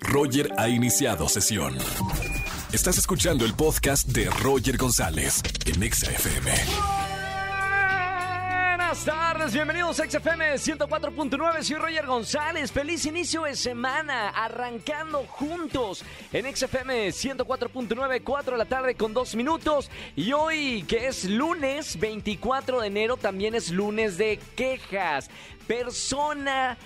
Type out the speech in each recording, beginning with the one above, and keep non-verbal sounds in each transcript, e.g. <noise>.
Roger ha iniciado sesión. Estás escuchando el podcast de Roger González en Exa FM. Buenas tardes, bienvenidos a XFM 104.9, soy Roger González, feliz inicio de semana, arrancando juntos en XFM 104.9, 4 de la tarde con 2 minutos y hoy que es lunes 24 de enero también es lunes de quejas, persona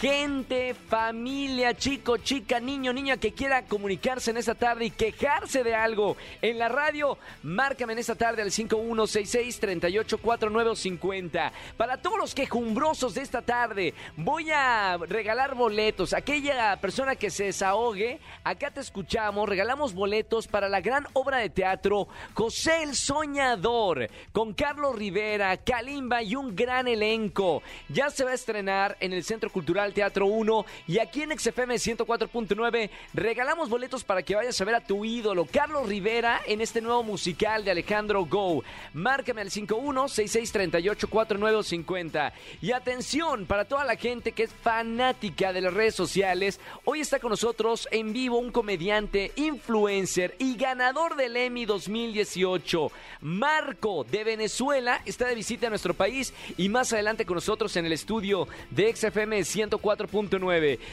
gente, familia, chico, chica, niño, niña que quiera comunicarse en esta tarde y quejarse de algo en la radio, márcame en esta tarde al 5166-384950. Para todos los quejumbrosos de esta tarde, voy a regalar boletos. Aquella persona que se desahogue, acá te escuchamos, regalamos boletos para la gran obra de teatro José el Soñador, con Carlos Rivera, Kalimba y un gran elenco. Ya se va a estrenar en el Centro Cultural Teatro 1 y aquí en XFM 104.9 regalamos boletos para que vayas a ver a tu ídolo Carlos Rivera en este nuevo musical de Alejandro Go. Márcame al 51-6638-4950. Y atención para toda la gente que es fanática de las redes sociales, hoy está con nosotros en vivo un comediante, influencer y ganador del Emmy 2018. Marco de Venezuela está de visita a nuestro país y más adelante con nosotros en el estudio de XFM 104.9.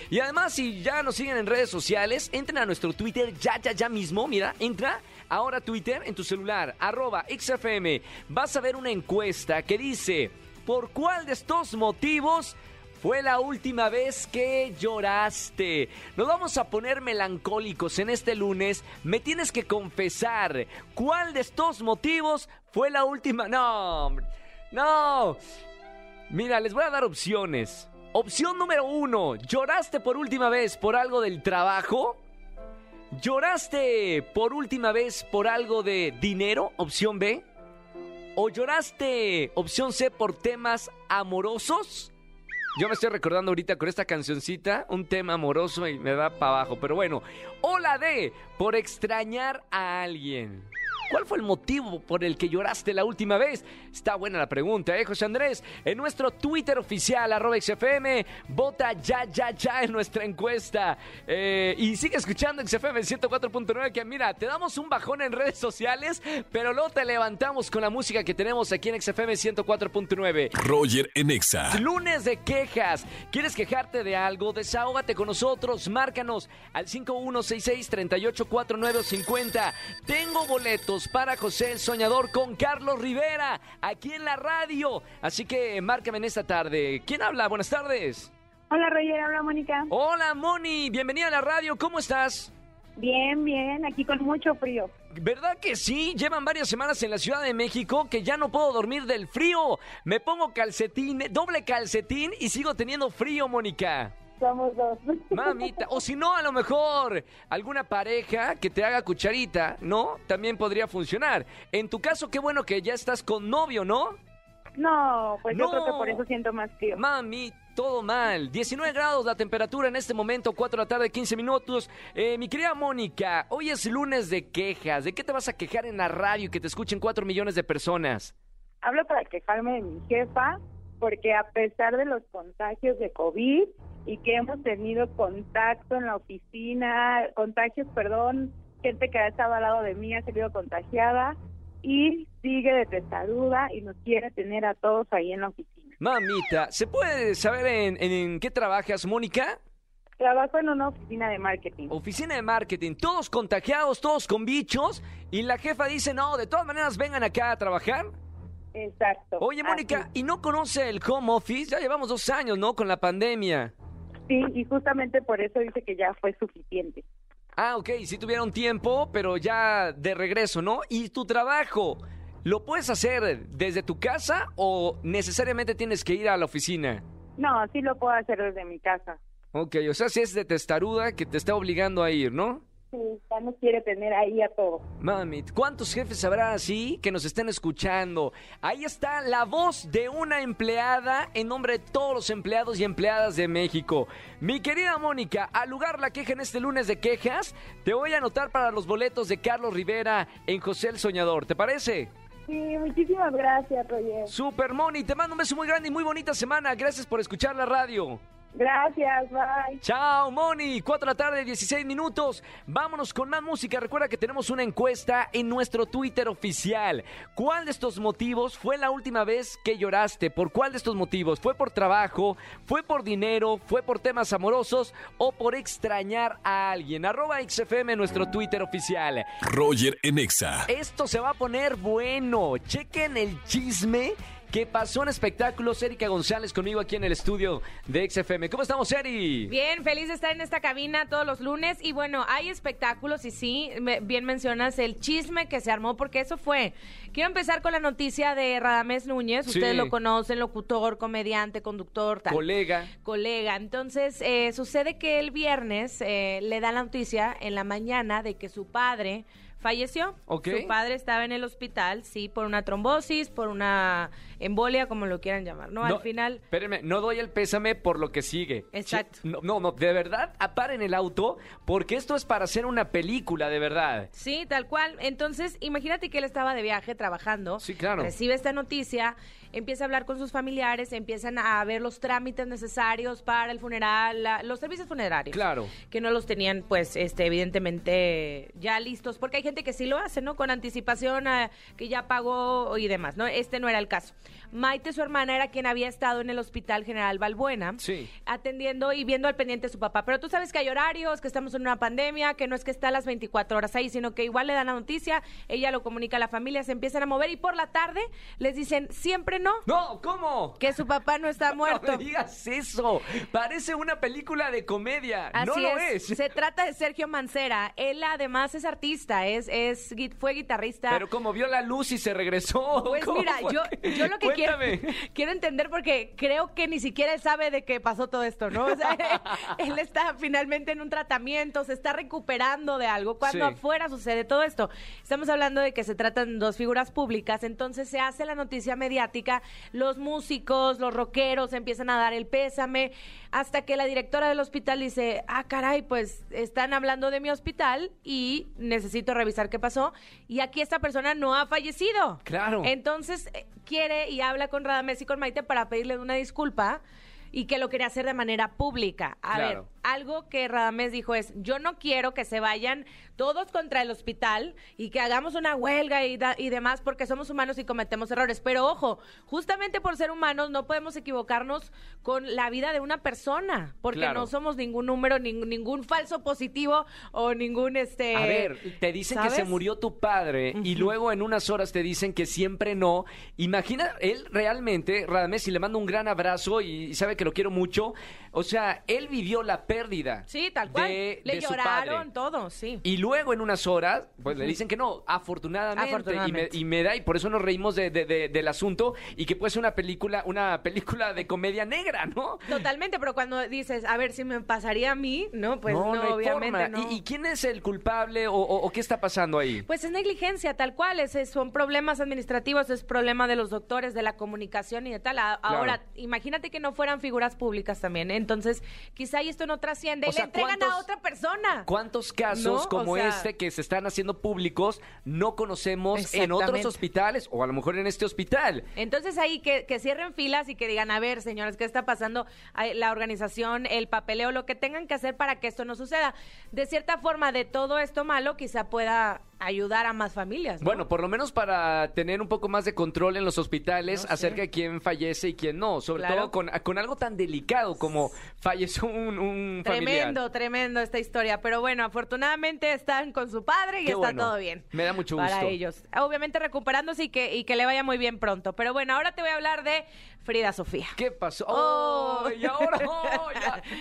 Y además, si ya nos siguen en redes sociales, entren a nuestro Twitter ya, ya, ya mismo. Mira, entra ahora Twitter en tu celular, arroba XFM. Vas a ver una encuesta que dice, ¿por cuál de estos motivos... Fue la última vez que lloraste. Nos vamos a poner melancólicos en este lunes. Me tienes que confesar cuál de estos motivos fue la última. No, no. Mira, les voy a dar opciones. Opción número uno, ¿lloraste por última vez por algo del trabajo? ¿Lloraste por última vez por algo de dinero? Opción B. ¿O lloraste, opción C, por temas amorosos? Yo me estoy recordando ahorita con esta cancioncita, un tema amoroso y me da para abajo. Pero bueno, o la D, por extrañar a alguien. ¿Cuál fue el motivo por el que lloraste la última vez? Está buena la pregunta, ¿eh, José Andrés? En nuestro Twitter oficial, arroba XFM, vota ya, ya, ya en nuestra encuesta. Eh, y sigue escuchando XFM 104.9, que mira, te damos un bajón en redes sociales, pero luego te levantamos con la música que tenemos aquí en XFM 104.9. Roger en Exa. Lunes de quejas. ¿Quieres quejarte de algo? Desahógate con nosotros. Márcanos al 5166-384950. Tengo boletos para José el Soñador con Carlos Rivera aquí en la radio. Así que márcame en esta tarde. ¿Quién habla? Buenas tardes. Hola Roger, habla Mónica. Hola Moni, bienvenida a la radio. ¿Cómo estás? Bien, bien, aquí con mucho frío. ¿Verdad que sí? Llevan varias semanas en la Ciudad de México que ya no puedo dormir del frío. Me pongo calcetín, doble calcetín y sigo teniendo frío, Mónica. Somos dos. Mamita, o si no, a lo mejor alguna pareja que te haga cucharita, ¿no? También podría funcionar. En tu caso, qué bueno que ya estás con novio, ¿no? No, pues No. yo creo que por eso siento más frío. Mami, todo mal. 19 grados la temperatura en este momento, 4 de la tarde, 15 minutos. Eh, mi querida Mónica, hoy es lunes de quejas. ¿De qué te vas a quejar en la radio y que te escuchen 4 millones de personas? Hablo para quejarme de mi jefa, porque a pesar de los contagios de COVID y que hemos tenido contacto en la oficina, contagios, perdón, gente que ha estado al lado de mí ha salido contagiada y sigue de testaruda y nos quiere tener a todos ahí en la oficina. Mamita, ¿se puede saber en, en qué trabajas, Mónica? Trabajo en una oficina de marketing. Oficina de marketing, todos contagiados, todos con bichos, y la jefa dice, no, de todas maneras vengan acá a trabajar. Exacto. Oye, Mónica. ¿y no conoce el home office? Ya llevamos dos años, ¿no? Con la pandemia. Sí, y justamente por eso dice que ya fue suficiente. Ah, ok, sí tuvieron tiempo, pero ya de regreso, ¿no? ¿Y tu trabajo? ¿Lo puedes hacer desde tu casa o necesariamente tienes que ir a la oficina? No, sí lo puedo hacer desde mi casa. Ok, o sea, si es de testaruda que te está obligando a ir, ¿no? Sí, ya nos quiere tener ahí a todos. Mami, ¿cuántos jefes habrá así que nos estén escuchando? Ahí está la voz de una empleada en nombre de todos los empleados y empleadas de México. Mi querida Mónica, al lugar la queja en este lunes de quejas, te voy a anotar para los boletos de Carlos Rivera en José el Soñador. ¿Te parece? Sí, muchísimas gracias, Roger. Super Moni, te mando un beso muy grande y muy bonita semana. Gracias por escuchar la radio. Gracias, bye. Chao, Moni. 4 de la tarde, 16 minutos. Vámonos con más música. Recuerda que tenemos una encuesta en nuestro Twitter oficial. ¿Cuál de estos motivos fue la última vez que lloraste? ¿Por cuál de estos motivos? ¿Fue por trabajo? ¿Fue por dinero? ¿Fue por temas amorosos? ¿O por extrañar a alguien? Arroba XFM, nuestro Twitter oficial. Roger en Exa. Esto se va a poner bueno. Chequen el chisme que pasó en espectáculos. Erika González conmigo aquí en el estudio de XFM. ¿Cómo estamos, Eri? Bien, feliz de estar en esta cabina todos los lunes. Y bueno, hay espectáculos y sí, bien mencionas el chisme que se armó, porque eso fue. Quiero empezar con la noticia de Radamés Núñez. Sí. Ustedes lo conocen, locutor, comediante, conductor, tal. Colega. colega. Entonces, eh, sucede que el viernes eh, le da la noticia en la mañana de que su padre falleció. Su padre estaba en el hospital, sí, por una trombosis, por una embolia, como lo quieran llamar, ¿no? Al final... Espérenme, no doy el pésame por lo que sigue. Exacto. No, no, no, de verdad, aparen el auto, porque esto es para hacer una película, de verdad. Sí, tal cual. Entonces, imagínate que él estaba de viaje trabajando. Sí, claro. Recibe esta noticia, empieza a hablar con sus familiares, empiezan a ver los trámites necesarios para el funeral, la- los servicios funerarios. Claro. Que no los tenían, pues, este, evidentemente ya listos, porque hay gente que sí lo hace, ¿no? Con anticipación, a- que ya pagó y demás, ¿no? Este no era el caso. Maite, su hermana, era quien había estado en el Hospital General Balbuena Sí. atendiendo y viendo al pendiente a su papá. Pero tú sabes que hay horarios, que estamos en una pandemia, que no es que está a las 24 horas ahí, sino que igual le dan la noticia, ella lo comunica a la familia, se empiezan a mover y por la tarde les dicen siempre no, No, ¿cómo? que su papá no está <laughs> muerto. No me digas eso. Parece una película de comedia. Así no lo es. Se trata de Sergio Mancera. Él además es artista, es, fue guitarrista. Pero como vio la luz y se regresó. Pues ¿cómo mira, yo, yo lo que quiero, <laughs> Quiero entender porque creo que ni siquiera él sabe de qué pasó todo esto, ¿no? O sea, <laughs> él está finalmente en un tratamiento, se está recuperando de algo, cuando Sí. afuera sucede todo esto. Estamos hablando de que se tratan dos figuras públicas, entonces se hace la noticia mediática, los músicos, los rockeros empiezan a dar el pésame, hasta que la directora del hospital dice, ah, caray, pues están hablando de mi hospital y necesito revisar qué pasó. Y aquí esta persona no ha fallecido. Claro. Entonces eh, quiere y habla con Radamés y con Maite para pedirle una disculpa y que lo quería hacer de manera pública. A ver, algo que Radamés dijo es, yo no quiero que se vayan todos contra el hospital y que hagamos una huelga y, da- y demás porque somos humanos y cometemos errores. Pero ojo, justamente por ser humanos no podemos equivocarnos con la vida de una persona porque Claro. no somos ningún número, ning- ningún falso positivo o ningún este... A ver, te dicen que se murió tu padre y luego en unas horas te dicen que siempre no. Imagina, él realmente, Radamés, y le mando un gran abrazo y sabe que lo quiero mucho. O sea, él vivió la pérdida. Sí, tal cual. de- Le de su lloraron padre. todo, sí. Y luego en unas horas, pues le dicen que no, afortunadamente. Afortunadamente. Y, me, y me da, y por eso nos reímos de- de- de- del asunto y que puede ser una película, una película de comedia negra, ¿no? Totalmente, pero cuando dices, a ver si me pasaría a mí, no, pues no, hay obviamente no. ¿Y, y quién es el culpable o, o- o qué está pasando ahí? Pues es negligencia, tal cual, es, son problemas administrativos, es problema de los doctores, de la comunicación y de tal. Ahora, imagínate que no fueran figuras públicas también, entonces quizá y esto no trasciende O y sea, le entregan ¿cuántos- a otra persona. ¿Cuántos casos No, o como sea- este que se están haciendo públicos no conocemos en otros hospitales o a lo mejor en este hospital? Entonces ahí que, que cierren filas y que digan, a ver, señores, ¿qué está pasando? La organización, el papeleo, lo que tengan que hacer para que esto no suceda. De cierta forma, de todo esto malo, quizá pueda ayudar a más familias. ¿no? Bueno, por lo menos para tener un poco más de control en los hospitales No sé. acerca de quién fallece y quién no, sobre Claro. todo con, con algo tan delicado como falleció un, un familiar. Tremendo, tremendo esta historia. Pero bueno, afortunadamente están con su padre y Qué está bueno. todo bien. Me da mucho Para gusto. ellos. Obviamente recuperándose y que, y que le vaya muy bien pronto. Pero bueno, ahora te voy a hablar de Frida Sofía. ¿Qué pasó? Oh. ¿Y ahora? oh.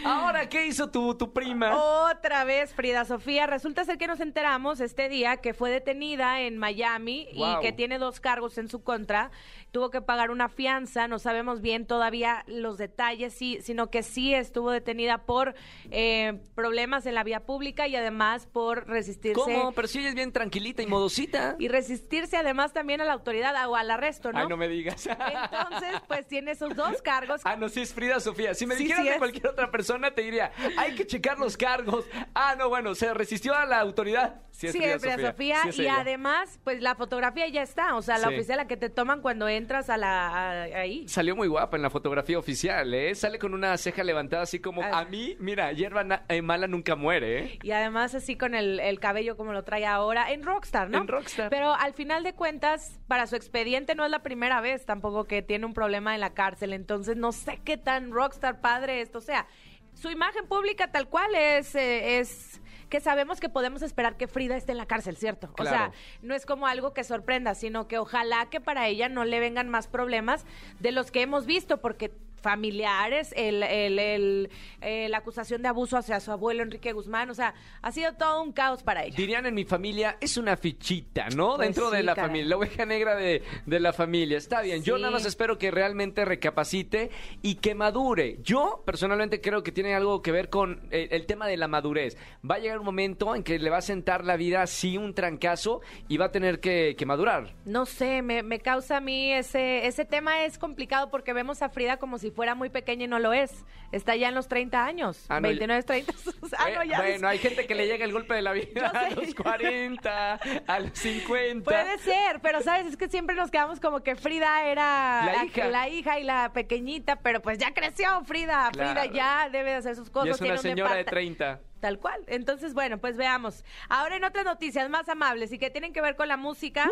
¿Ahora qué hizo tu, tu prima? Otra vez Frida Sofía. Resulta ser que nos enteramos este día que fue detenida en Miami Wow. y que tiene dos cargos en su contra. Tuvo que pagar una fianza, no sabemos bien todavía los detalles, sí, sino que sí estuvo detenida por eh, problemas en la vía pública y además por resistirse. ¿Cómo? Pero si ella es bien tranquilita y modosita. Y resistirse además también a la autoridad o al arresto, ¿no? Ay, no me digas. <laughs> Entonces, pues tiene esos dos cargos. Ah, no, sí es Frida Sofía. Si me Sí, dijeras sí de cualquier otra persona, te diría, hay que checar los cargos. Ah, no, bueno, se resistió a la autoridad. Sí, es Sí, Frida es Frida Sofía. Sí es y además, pues la fotografía ya está. O sea, la oficial la que te toman cuando entras a la a- ahí. Salió muy guapa en la fotografía oficial, ¿eh? Sale con una ceja levantada así como, Ah. a mí, mira, hierba eh, mala nunca muere, ¿eh? Y además así con el, el cabello como lo trae ahora en Rockstar, ¿no? En Rockstar. Pero al final de cuentas, para su expediente no es la primera vez tampoco que tiene un problema en la cárcel. Entonces no sé qué tan Rockstar padre esto sea. Su imagen pública tal cual es, eh, es que sabemos que podemos esperar que Frida esté en la cárcel, ¿cierto? O sea, no es como algo que sorprenda, sino que ojalá que para ella no le vengan más problemas de los que hemos visto, porque familiares, el, el, el, eh, la acusación de abuso hacia su abuelo Enrique Guzmán, o sea, ha sido todo un caos para ella. Dirían en mi familia, es una fichita, ¿no? Pues Dentro de la caray. familia, la oveja negra de, de la familia. Está bien, yo nada más espero que realmente recapacite y que madure. Yo personalmente creo que tiene algo que ver con eh, el, tema de la madurez. Va a llegar un momento en que le va a sentar la vida así un trancazo y va a tener que, que madurar. No sé, me, me causa a mí ese, ese tema es complicado porque vemos a Frida como si fuera muy pequeña y no lo es. Está ya en los 30 años, Ah, no, 29, 30. <laughs> ah, no, Eh, ya bueno, hay gente que le llega el golpe de la vida <laughs> a los 40, a los 50. Puede ser, pero sabes, es que siempre nos quedamos como que Frida era La hija. la hija y la pequeñita, pero pues ya creció Frida. Claro. Frida ya debe de hacer sus cosas. y es tiene una un señora de depart- 30. Tal cual. Entonces, bueno, pues veamos. Ahora en otras noticias más amables y que tienen que ver con la música,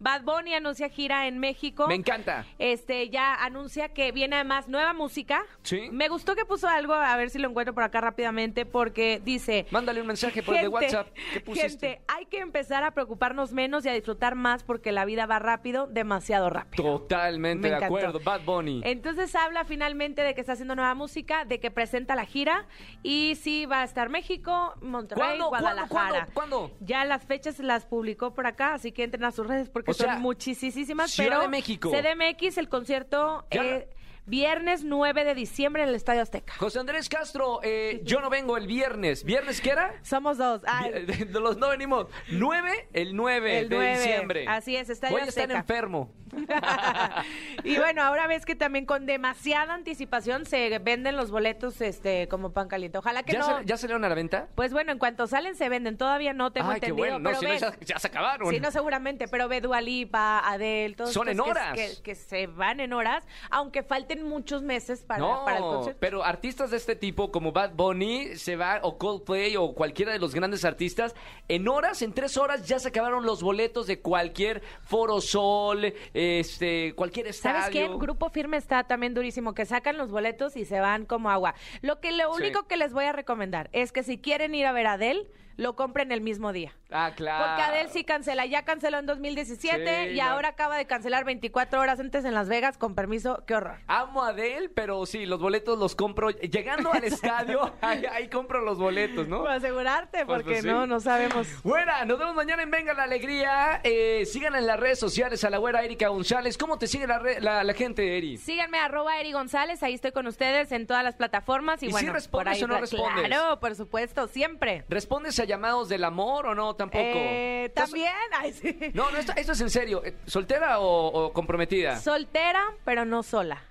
Bad Bunny anuncia gira en México. Uh. Me encanta. Este ya anuncia que viene además nueva música. Sí. Me gustó que puso algo, a ver si lo encuentro por acá rápidamente, porque dice. Mándale un mensaje por el de WhatsApp. ¿Qué pusiste? gente, hay que empezar a preocuparnos menos y a disfrutar más porque la vida va rápido, demasiado rápido. Totalmente Me de encantó. acuerdo. Bad Bunny. Entonces habla finalmente de que está haciendo nueva música, de que presenta la gira y sí va a estar México, Monterrey, ¿Cuándo? Guadalajara. ¿Cuándo? ¿Cuándo? Ya las fechas las publicó por acá, así que entren a sus redes porque O sea, son muchísimas. Pero de México. CDMX, el concierto Ya. eh, viernes 9 de diciembre en el Estadio Azteca. José Andrés Castro, eh, yo no vengo el viernes. ¿Viernes qué era? Somos dos. Ah, <laughs> los no venimos. 9, el 9 El de 9. diciembre. Así es, Estadio Voy a estar enfermo. <laughs> y bueno, ahora ves que también con demasiada anticipación se venden los boletos este como pan caliente. Ojalá que ¿Ya, no. se- ¿Ya salieron a la venta? Pues bueno, en cuanto salen se venden. Todavía no tengo Ay, qué entendido. bueno. No, pero si no, ya, ya se acabaron. Sí, no seguramente, pero ve Dua Lipa, Adele, todos Son en que- horas. Que, que se van en horas, aunque falten muchos meses para, no, para el concierto. pero artistas de este tipo como Bad Bunny se va o Coldplay o cualquiera de los grandes artistas en horas, en tres horas ya se acabaron los boletos de cualquier Foro Sol, este, cualquier estadio. ¿Sabes qué? Grupo Firme está también durísimo, que sacan los boletos y se van como agua. Lo que lo Sí. único que les voy a recomendar es que si quieren ir a ver a Adele, lo compren el mismo día. Ah, claro. Porque Adele sí cancela, ya canceló en 2017 Sí, y ahora acaba de cancelar 24 horas antes en Las Vegas, con permiso, qué horror. Amo a Adele, pero sí, los boletos los compro. Llegando al <laughs> estadio, ahí, ahí compro los boletos, ¿no? Para asegurarte, Pues, porque pues, sí. no, no sabemos. Buena, nos vemos mañana en Venga la Alegría. Eh, sigan en las redes sociales a la güera Erika González. ¿Cómo te sigue la, re- la, la gente, Eri? Síganme, arroba Eri González, ahí estoy con ustedes en todas las plataformas. Y, ¿Y si bueno, respondes por ahí, o no respondes? Claro, por supuesto, siempre. ¿Respondes a llamados del amor o no? Tampoco. Eh, ¿Estás- También, ay, sí. No, no, esto, esto es en serio. ¿Soltera o, o comprometida? Soltera, pero no sola.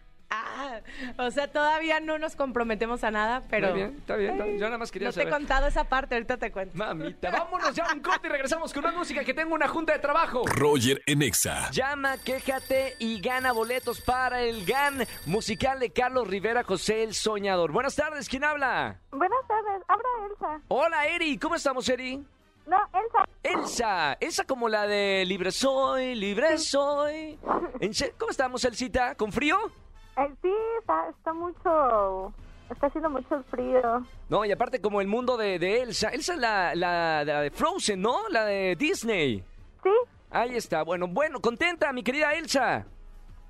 O sea, todavía no nos comprometemos a nada, pero... Está bien, está bien. está bien. Yo nada más quería no te he saber. contado esa parte, ahorita te cuento. Mamita, vámonos ya a un corte y regresamos con una música que tengo una junta de trabajo. Roger en Exa. Llama, quéjate y gana boletos para el GAN musical de Carlos Rivera José el Soñador. Buenas tardes, ¿quién habla? Buenas tardes, habla Elsa. Hola, Eri, ¿cómo estamos, Eri? No, Elsa. Elsa, Elsa como la de Libre Soy, Libre Soy. <laughs> ¿En se- ¿Cómo estamos, Elsita? ¿Con frío? Eh, sí, está, está mucho, está haciendo mucho frío. No, y aparte como el mundo de, de Elsa. Elsa es la, la, la de Frozen, ¿no? La de Disney. Sí, Ahí está. Bueno, bueno, contenta, mi querida Elsa.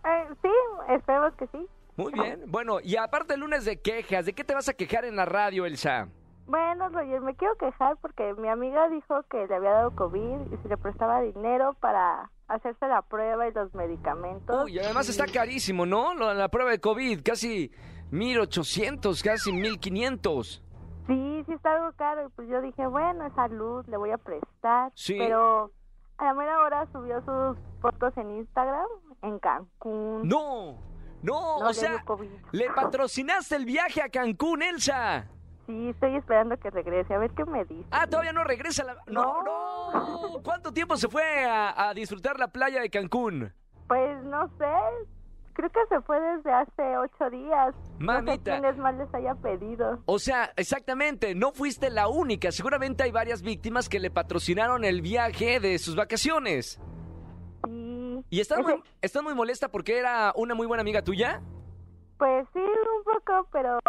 eh, sí, esperemos que sí. Muy bien. Bueno, y aparte el lunes de quejas, ¿de qué te vas a quejar en la radio, Elsa? Bueno, Roger, me quiero quejar porque mi amiga dijo que le había dado COVID y si le prestaba dinero para hacerse la prueba y los medicamentos. Uy, y además está carísimo, ¿no? La prueba de COVID, casi 1800, casi 1500. Sí, sí está algo caro. Y pues yo dije, bueno, es salud, le voy a prestar. Sí. Pero a la mera hora subió sus fotos en Instagram en Cancún. No, No, No, o sea, le patrocinaste el viaje a Cancún, Elsa. Sí, estoy esperando que regrese, a ver qué me dice. Ah, todavía no regresa la... No, no. ¿Cuánto tiempo se fue a, a disfrutar la playa de Cancún? Pues no sé, creo que se fue desde hace ocho días. No sé Mamita. quiénes más les haya pedido. O sea, exactamente, no fuiste la única. Seguramente hay varias víctimas que le patrocinaron el viaje de sus vacaciones. Sí. ¿Y estás Ese- muy, estás muy molesta porque era una muy buena amiga tuya? Pues sí, un poco, pero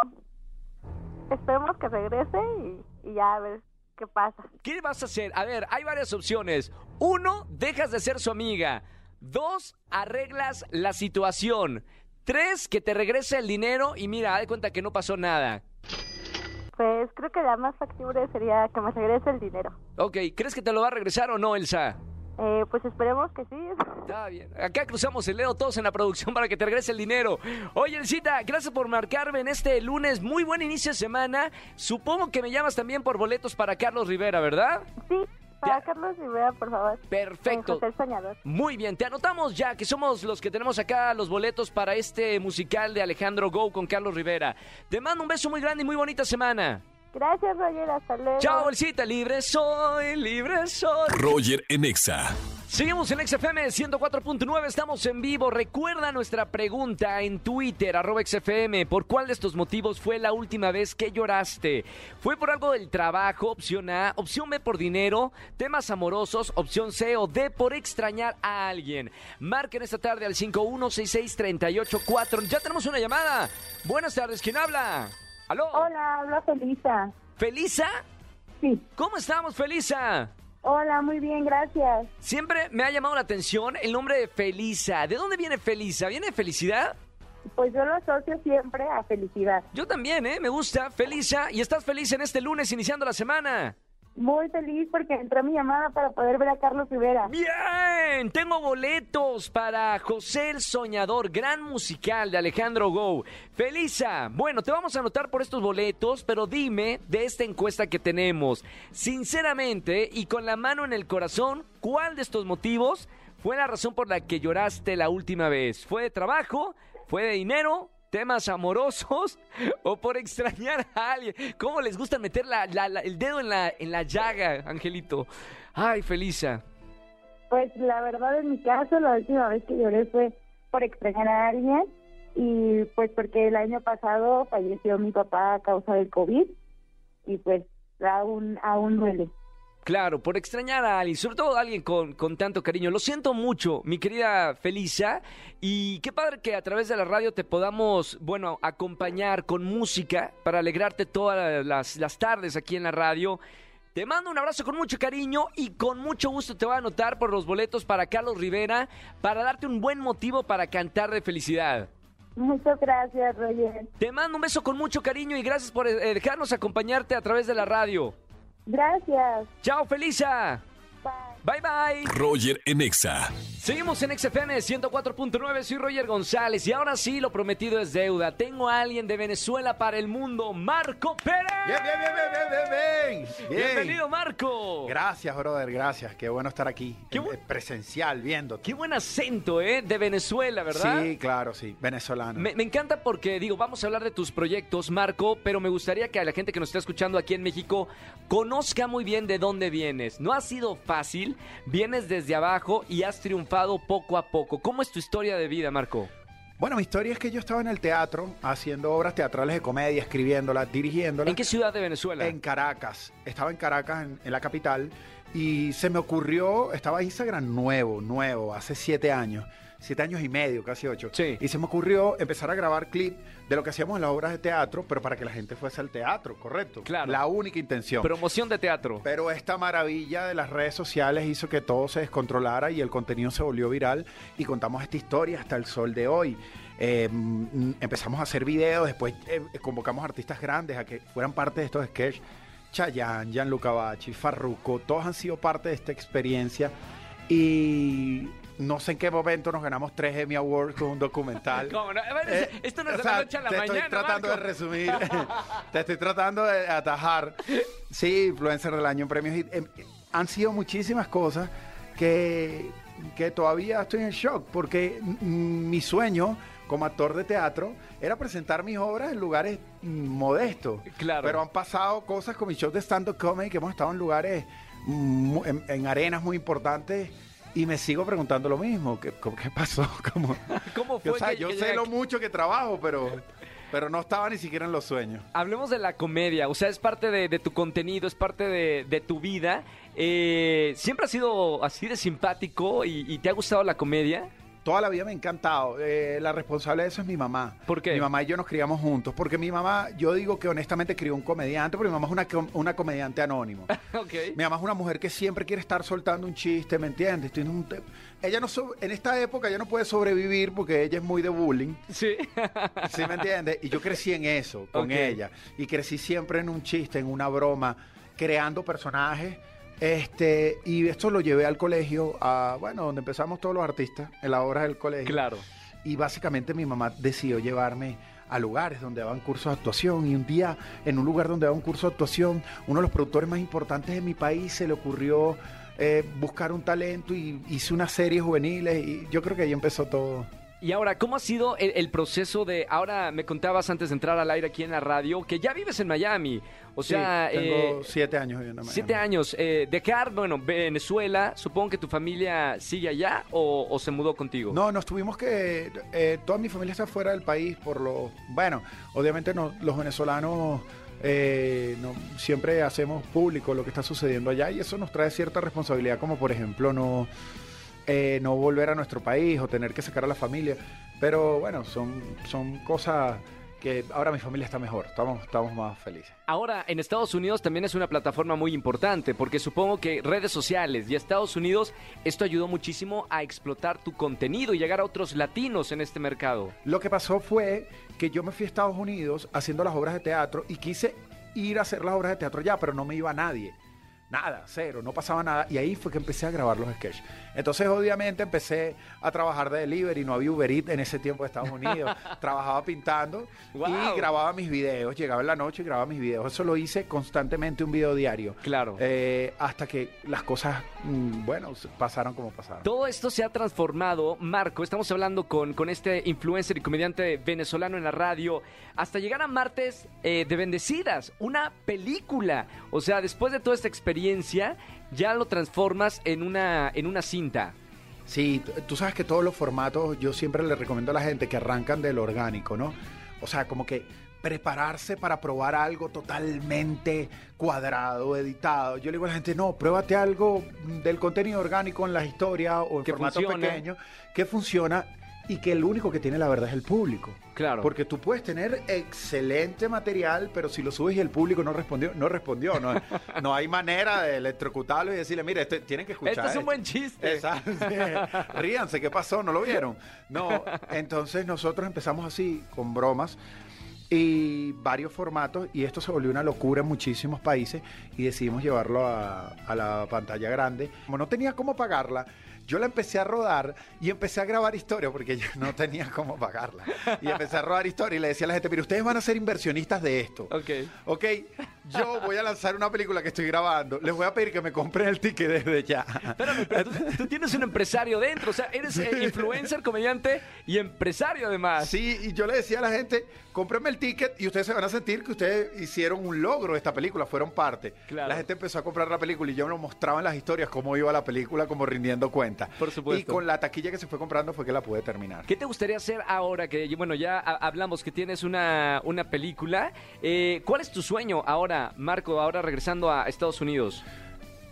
esperemos que regrese y, y ya a ver qué pasa. ¿Qué vas a hacer? A ver, hay varias opciones. Uno, dejas de ser su amiga. Dos, arreglas la situación. Tres, que te regrese el dinero y mira, de cuenta que no pasó nada. Pues creo que la más factible sería que me regrese el dinero. Ok, ¿crees que te lo va a regresar o no, Elsa? Eh, pues esperemos que sí. Está bien. Acá cruzamos el dedo todos en la producción para que te regrese el dinero. Oye, Elcita, gracias por marcarme en este lunes. Muy buen inicio de semana. Supongo que me llamas también por boletos para Carlos Rivera, ¿verdad? Sí, para Ya. Carlos Rivera, por favor. Perfecto. Con José el Soñador. Muy bien, te anotamos ya que somos los que tenemos acá los boletos para este musical de Alejandro Go con Carlos Rivera. Te mando un beso muy grande y muy bonita semana. Gracias, Roger. Hasta luego. Chao, Elcita. Libre soy, libre soy. Roger en Exa. Seguimos en XFM 104.9, estamos en vivo. Recuerda nuestra pregunta en Twitter, arroba XFM. ¿Por cuál de estos motivos fue la última vez que lloraste? ¿Fue por algo del trabajo? Opción A. Opción B por dinero. Temas amorosos. Opción C o D por extrañar a alguien. Marquen esta tarde al 51663804. Ya tenemos una llamada. Buenas tardes, ¿quién habla? ¿Aló? Hola, habla Felisa. ¿Felisa? Sí. ¿Cómo estamos, Felisa? Hola, muy bien, gracias. Siempre me ha llamado la atención el nombre de Felisa. ¿De dónde viene Felisa? ¿Viene de felicidad? Pues yo lo asocio siempre a felicidad. Yo también, ¿eh? Me gusta. Felisa. ¿Y estás feliz en este lunes iniciando la semana? Muy feliz porque entró mi llamada para poder ver a Carlos Rivera. Bien, tengo boletos para José el Soñador, gran musical de Alejandro Go. Felisa, bueno, te vamos a anotar por estos boletos, pero dime de esta encuesta que tenemos, sinceramente y con la mano en el corazón, ¿cuál de estos motivos fue la razón por la que lloraste la última vez? ¿Fue de trabajo? ¿Fue de dinero? ¿Temas amorosos? <laughs> ¿O por extrañar a alguien? ¿Cómo les gusta meter la- la- la- el dedo en la, en la llaga, Angelito? Ay, Felisa. Pues la verdad en mi caso la última vez que lloré fue por extrañar a alguien y pues porque el año pasado falleció mi papá a causa del COVID y pues aún, aún duele. Claro, por extrañar a alguien, sobre todo a alguien con, con tanto cariño. Lo siento mucho, mi querida Felisa. Y qué padre que a través de la radio te podamos, bueno, acompañar con música para alegrarte todas las, las tardes aquí en la radio. Te mando un abrazo con mucho cariño y con mucho gusto te voy a anotar por los boletos para Carlos Rivera para darte un buen motivo para cantar de felicidad. Muchas gracias, Roger. Te mando un beso con mucho cariño y gracias por eh, dejarnos acompañarte a través de la radio. Gracias. Chao, Felisa. Bye. Bye bye. Roger en Exa. Seguimos en XFM 104.9, soy Roger González y ahora sí lo prometido es deuda. Tengo a alguien de Venezuela para el mundo, Marco Pérez. Bien, bien, bien, bien, bien, bien, bien. Bien. Bienvenido, Marco. Gracias, brother, gracias. Qué bueno estar aquí, Qué eh, bu- presencial, viéndote. Qué buen acento, ¿eh? De Venezuela, ¿verdad? Sí, claro, sí, venezolano. Me, me encanta porque, digo, vamos a hablar de tus proyectos, Marco, pero me gustaría que a la gente que nos está escuchando aquí en México conozca muy bien de dónde vienes. No ha sido fácil, vienes desde abajo y has triunfado poco a poco. ¿Cómo es tu historia de vida, Marco? Bueno, mi historia es que yo estaba en el teatro haciendo obras teatrales de comedia, escribiéndolas, dirigiéndolas. ¿En qué ciudad de Venezuela? En Caracas. Estaba en Caracas, en, en la capital, y se me ocurrió, estaba Instagram nuevo, nuevo, hace siete años, siete años y medio, casi ocho. Sí. Y se me ocurrió empezar a grabar clip de lo que hacíamos en las obras de teatro, pero para que la gente fuese al teatro, correcto. Claro. La única intención. Promoción de teatro. Pero esta maravilla de las redes sociales hizo que todo se descontrolara y el contenido se volvió viral y contamos esta historia hasta el sol de hoy. Eh, empezamos a hacer videos, después eh, convocamos artistas grandes a que fueran parte de estos sketches. Chayanne, Gianluca Bacci, Farruko, todos han sido parte de esta experiencia y no sé en qué momento nos ganamos tres Emmy Awards con un documental. <laughs> ¿Cómo no? Eh, <laughs> esto no es de la noche a la te mañana. estoy tratando Marco. de resumir. <laughs> te estoy tratando de atajar. Sí, influencer del año en premios. Hit. Em, han sido muchísimas cosas que, que todavía estoy en shock porque mi sueño como actor de teatro era presentar mis obras en lugares modestos. Claro. Pero han pasado cosas con mi show de stand-up comedy que hemos estado en lugares, en, en arenas muy importantes. Y me sigo preguntando lo mismo. ¿Qué, qué pasó? <laughs> ¿Cómo, ¿Cómo o fue sea, que- yo que sé lo aquí? mucho que trabajo, pero, pero no estaba ni siquiera en los sueños. Hablemos de la comedia, o sea, es parte de, de tu contenido, es parte de, de tu vida. Eh, ¿Siempre has sido así de simpático y, y te ha gustado la comedia? Toda la vida me ha encantado. Eh, la responsable de eso es mi mamá. ¿Por qué? Mi mamá y yo nos criamos juntos. Porque mi mamá, yo digo que honestamente crió un comediante, porque mi mamá es una, com- una comediante anónimo. <laughs> ok. Mi mamá es una mujer que siempre quiere estar soltando un chiste, ¿me entiendes? Tiene un te- ella no so- en esta época ella no puede sobrevivir porque ella es muy de bullying. Sí. ¿Sí me entiendes? Y yo crecí en eso, con ella. Y crecí siempre en un chiste, en una broma, creando personajes. Este, y esto lo llevé al colegio, a, bueno, donde empezamos todos los artistas, en la hora del colegio. claro. Y básicamente mi mamá decidió llevarme a lugares donde daban cursos de actuación. Y un día, en un lugar donde daban un curso de actuación, uno de los productores más importantes de mi país se le ocurrió eh, buscar un talento y hice unas series juveniles. Y yo creo que ahí empezó todo. Y ahora, ¿cómo ha sido el, el proceso de... Ahora me contabas antes de entrar al aire aquí en la radio que ya vives en Miami. O sea, Sí, tengo eh, siete años viviendo en Miami. siete años. Eh, dejar, bueno, Venezuela, supongo que tu familia sigue allá o, o se mudó contigo. No, nos tuvimos que. eh, toda mi familia está fuera del país por lo. Bueno, obviamente no, los venezolanos eh, no, siempre hacemos público lo que está sucediendo allá y eso nos trae cierta responsabilidad, como por ejemplo no. Eh, no volver a nuestro país o tener que sacar a la familia. Pero bueno, son, son cosas que ahora mi familia está mejor, estamos, estamos más felices. Ahora, en Estados Unidos también es una plataforma muy importante, porque supongo que redes sociales y Estados Unidos, esto ayudó muchísimo a explotar tu contenido y llegar a otros latinos en este mercado. Lo que pasó fue que yo me fui a Estados Unidos haciendo las obras de teatro y quise ir a hacer las obras de teatro allá, pero no me iba nadie. Nada, cero, no pasaba nada. Y ahí fue que empecé a grabar los sketches. Entonces, obviamente, empecé a trabajar de delivery. No había Uber Eats en ese tiempo de Estados Unidos. <laughs> Trabajaba pintando Wow. y grababa mis videos. Llegaba en la noche y grababa mis videos. Eso lo hice constantemente, un video diario. Claro. Eh, hasta que las cosas, mm, bueno, pasaron como pasaron. Todo esto se ha transformado, Marco, estamos hablando con, con este influencer y comediante venezolano en la radio, hasta llegar a Martes eh, de Bendecidas, una película. O sea, después de toda esta experiencia, ya lo transformas en una, en una cinta. Sí, tú sabes que todos los formatos, yo siempre le recomiendo a la gente que arrancan del orgánico, ¿no? O sea, como que prepararse para probar algo totalmente cuadrado, editado. Yo le digo a la gente, no, pruébate algo del contenido orgánico en las historias o en Que formato funcione. pequeño, que funciona y que el único que tiene la verdad es el público. Claro. Porque tú puedes tener excelente material, pero si lo subes y el público no respondió, no respondió. No, no hay manera de electrocutarlo y decirle, mire, este- tienen que escuchar. Este es un esto". buen chiste. Exacto. <laughs> Ríanse, ¿qué pasó? ¿No lo vieron? No, entonces nosotros empezamos así, con bromas y varios formatos, y esto se volvió una locura en muchísimos países, y decidimos llevarlo a, a la pantalla grande. Como no tenía cómo pagarla, yo la empecé a rodar y empecé a grabar historia porque yo no tenía cómo pagarla. Y empecé a rodar historia y le decía a la gente, mire, ustedes van a ser inversionistas de esto. Ok. Ok, yo voy a lanzar una película que estoy grabando. Les voy a pedir que me compren el ticket desde ya. Espérame, pero tú, tú tienes un empresario dentro, o sea, eres eh, influencer, comediante y empresario además. Sí, y yo le decía a la gente, cómprenme el ticket y ustedes se van a sentir que ustedes hicieron un logro de esta película, fueron parte. Claro. La gente empezó a comprar la película y yo me lo mostraba en las historias cómo iba la película, como rindiendo cuenta. Por supuesto. Y con la taquilla que se fue comprando fue que la pude terminar. ¿Qué te gustaría hacer ahora que, bueno, ya ha- hablamos que tienes una, una película? Eh, ¿Cuál es tu sueño ahora, Marco, ahora regresando a Estados Unidos?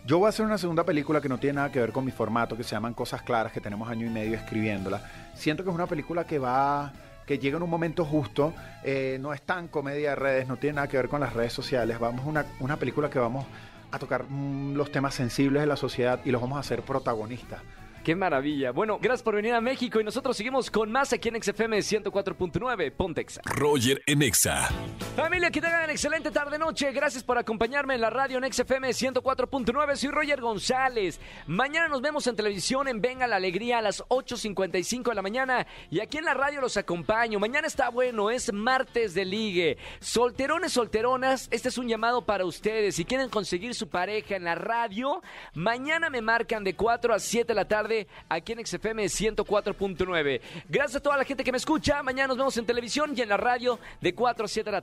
Yo voy a hacer una segunda película que no tiene nada que ver con mi formato, que se llaman Cosas Claras, que tenemos año y medio escribiéndola. Siento que es una película que va que llega en un momento justo, eh, no es tan comedia de redes, no tiene nada que ver con las redes sociales, vamos a una, una película que vamos a tocar mm, los temas sensibles de la sociedad y los vamos a hacer protagonistas. Qué maravilla. Bueno, gracias por venir a México y nosotros seguimos con más aquí en XFM 104.9 Pontex. Roger en Exa. Familia, que tengan excelente tarde-noche. Gracias por acompañarme en la radio en XFM 104.9. Soy Roger González. Mañana nos vemos en televisión en Venga la Alegría a las 8.55 de la mañana. Y aquí en la radio los acompaño. Mañana está bueno, es martes de ligue. Solterones, solteronas, este es un llamado para ustedes. Si quieren conseguir su pareja en la radio, mañana me marcan de 4 a 7 de la tarde tarde aquí en XFM 104.9. Gracias a toda la gente que me escucha. Mañana nos vemos en televisión y en la radio de 4 a 7 de la